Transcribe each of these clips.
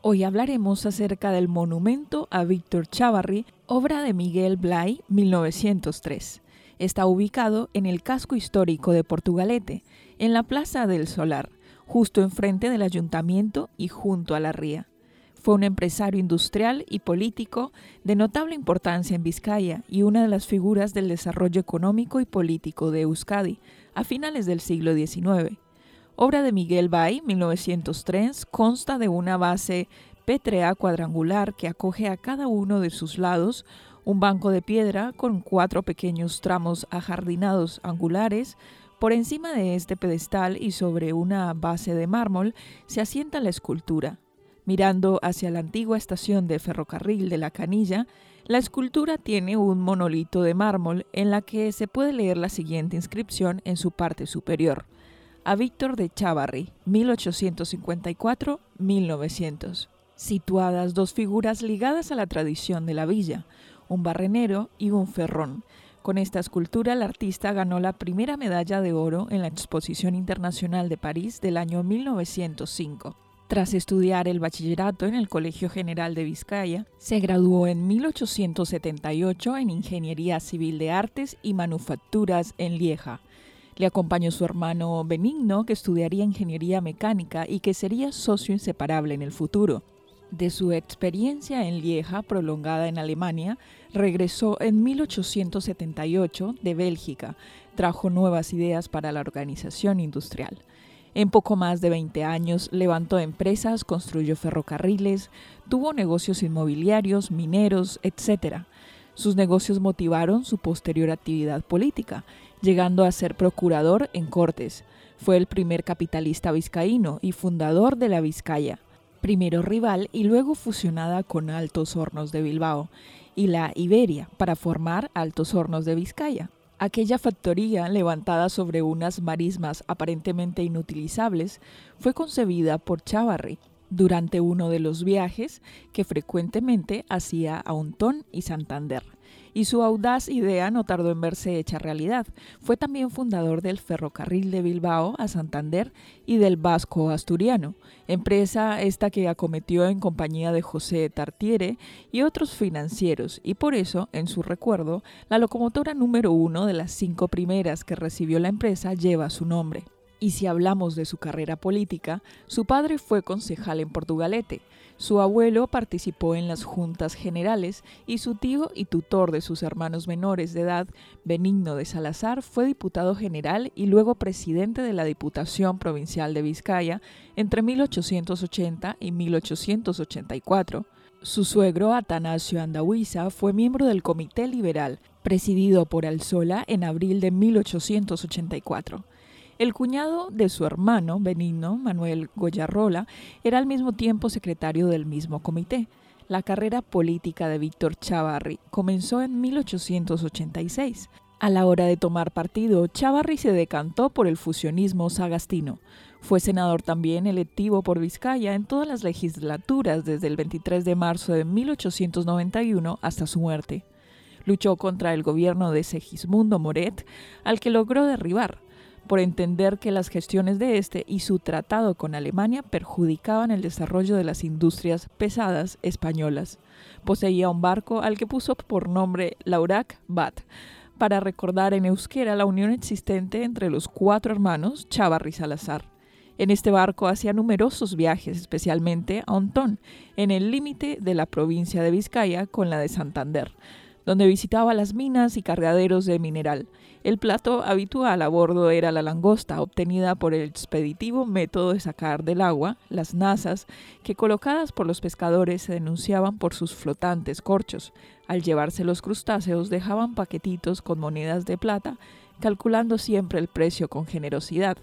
Hoy hablaremos acerca del monumento a Víctor Chavarri, obra de Miguel Blay, 1903. Está ubicado en el casco histórico de Portugalete, en la Plaza del Solar, justo enfrente del ayuntamiento y junto a la ría. Fue un empresario industrial y político de notable importancia en Vizcaya y una de las figuras del desarrollo económico y político de Euskadi a finales del siglo XIX. Obra de Miguel Bay, 1903, consta de una base pétrea cuadrangular que acoge a cada uno de sus lados un banco de piedra con cuatro pequeños tramos ajardinados angulares. Por encima de este pedestal y sobre una base de mármol se asienta la escultura. Mirando hacia la antigua estación de ferrocarril de la Canilla, la escultura tiene un monolito de mármol en la que se puede leer la siguiente inscripción en su parte superior a Víctor de Chavarri, 1854-1900. Situadas dos figuras ligadas a la tradición de la villa, un barrenero y un ferrón. Con esta escultura el artista ganó la primera medalla de oro en la Exposición Internacional de París del año 1905. Tras estudiar el bachillerato en el Colegio General de Vizcaya, se graduó en 1878 en Ingeniería Civil de Artes y Manufacturas en Lieja. Le acompañó su hermano Benigno, que estudiaría ingeniería mecánica y que sería socio inseparable en el futuro. De su experiencia en Lieja, prolongada en Alemania, regresó en 1878 de Bélgica. Trajo nuevas ideas para la organización industrial. En poco más de 20 años levantó empresas, construyó ferrocarriles, tuvo negocios inmobiliarios, mineros, etc. Sus negocios motivaron su posterior actividad política llegando a ser procurador en Cortes. Fue el primer capitalista vizcaíno y fundador de la Vizcaya, primero rival y luego fusionada con Altos Hornos de Bilbao y la Iberia para formar Altos Hornos de Vizcaya. Aquella factoría, levantada sobre unas marismas aparentemente inutilizables, fue concebida por Chavarri durante uno de los viajes que frecuentemente hacía a Ontón y Santander y su audaz idea no tardó en verse hecha realidad. Fue también fundador del ferrocarril de Bilbao a Santander y del Vasco Asturiano, empresa esta que acometió en compañía de José Tartiere y otros financieros, y por eso, en su recuerdo, la locomotora número uno de las cinco primeras que recibió la empresa lleva su nombre. Y si hablamos de su carrera política, su padre fue concejal en Portugalete, su abuelo participó en las juntas generales y su tío y tutor de sus hermanos menores de edad, Benigno de Salazar, fue diputado general y luego presidente de la Diputación Provincial de Vizcaya entre 1880 y 1884. Su suegro, Atanasio Andahuiza, fue miembro del Comité Liberal, presidido por Alzola en abril de 1884. El cuñado de su hermano, Benigno, Manuel Goyarrola, era al mismo tiempo secretario del mismo comité. La carrera política de Víctor Chavarri comenzó en 1886. A la hora de tomar partido, Chavarri se decantó por el fusionismo sagastino. Fue senador también electivo por Vizcaya en todas las legislaturas desde el 23 de marzo de 1891 hasta su muerte. Luchó contra el gobierno de Segismundo Moret, al que logró derribar por entender que las gestiones de este y su tratado con Alemania perjudicaban el desarrollo de las industrias pesadas españolas. Poseía un barco al que puso por nombre Laurac Bat, para recordar en euskera la unión existente entre los cuatro hermanos Chavarri Salazar. En este barco hacía numerosos viajes, especialmente a Ontón, en el límite de la provincia de Vizcaya con la de Santander, donde visitaba las minas y cargaderos de mineral. El plato habitual a bordo era la langosta, obtenida por el expeditivo método de sacar del agua las nazas, que colocadas por los pescadores se denunciaban por sus flotantes corchos. Al llevarse los crustáceos dejaban paquetitos con monedas de plata, calculando siempre el precio con generosidad.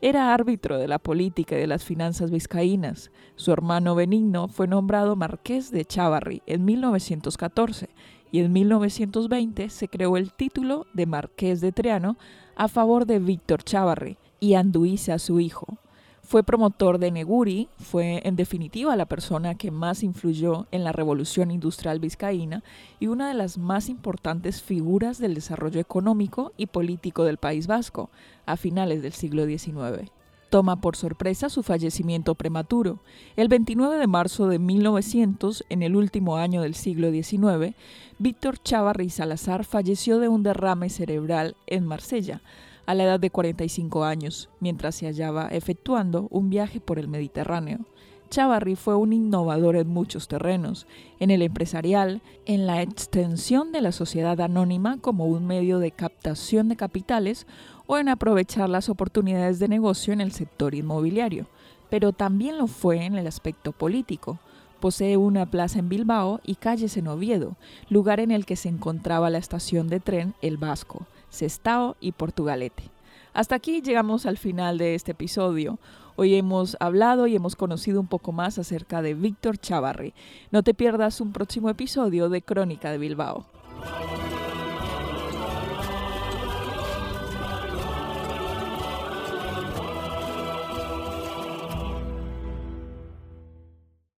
Era árbitro de la política y de las finanzas vizcaínas. Su hermano Benigno fue nombrado marqués de Chavarri en 1914 y en 1920 se creó el título de Marqués de Triano a favor de Víctor Chávarri y Anduiza, su hijo. Fue promotor de Neguri, fue en definitiva la persona que más influyó en la revolución industrial vizcaína y una de las más importantes figuras del desarrollo económico y político del País Vasco a finales del siglo XIX toma por sorpresa su fallecimiento prematuro. El 29 de marzo de 1900, en el último año del siglo XIX, Víctor Chávarri Salazar falleció de un derrame cerebral en Marsella, a la edad de 45 años, mientras se hallaba efectuando un viaje por el Mediterráneo. Chávarri fue un innovador en muchos terrenos, en el empresarial, en la extensión de la sociedad anónima como un medio de captación de capitales o en aprovechar las oportunidades de negocio en el sector inmobiliario, pero también lo fue en el aspecto político. Posee una plaza en Bilbao y calles en Oviedo, lugar en el que se encontraba la estación de tren El Vasco, Sestao y Portugalete. Hasta aquí llegamos al final de este episodio. Hoy hemos hablado y hemos conocido un poco más acerca de Víctor Chavarri. No te pierdas un próximo episodio de Crónica de Bilbao.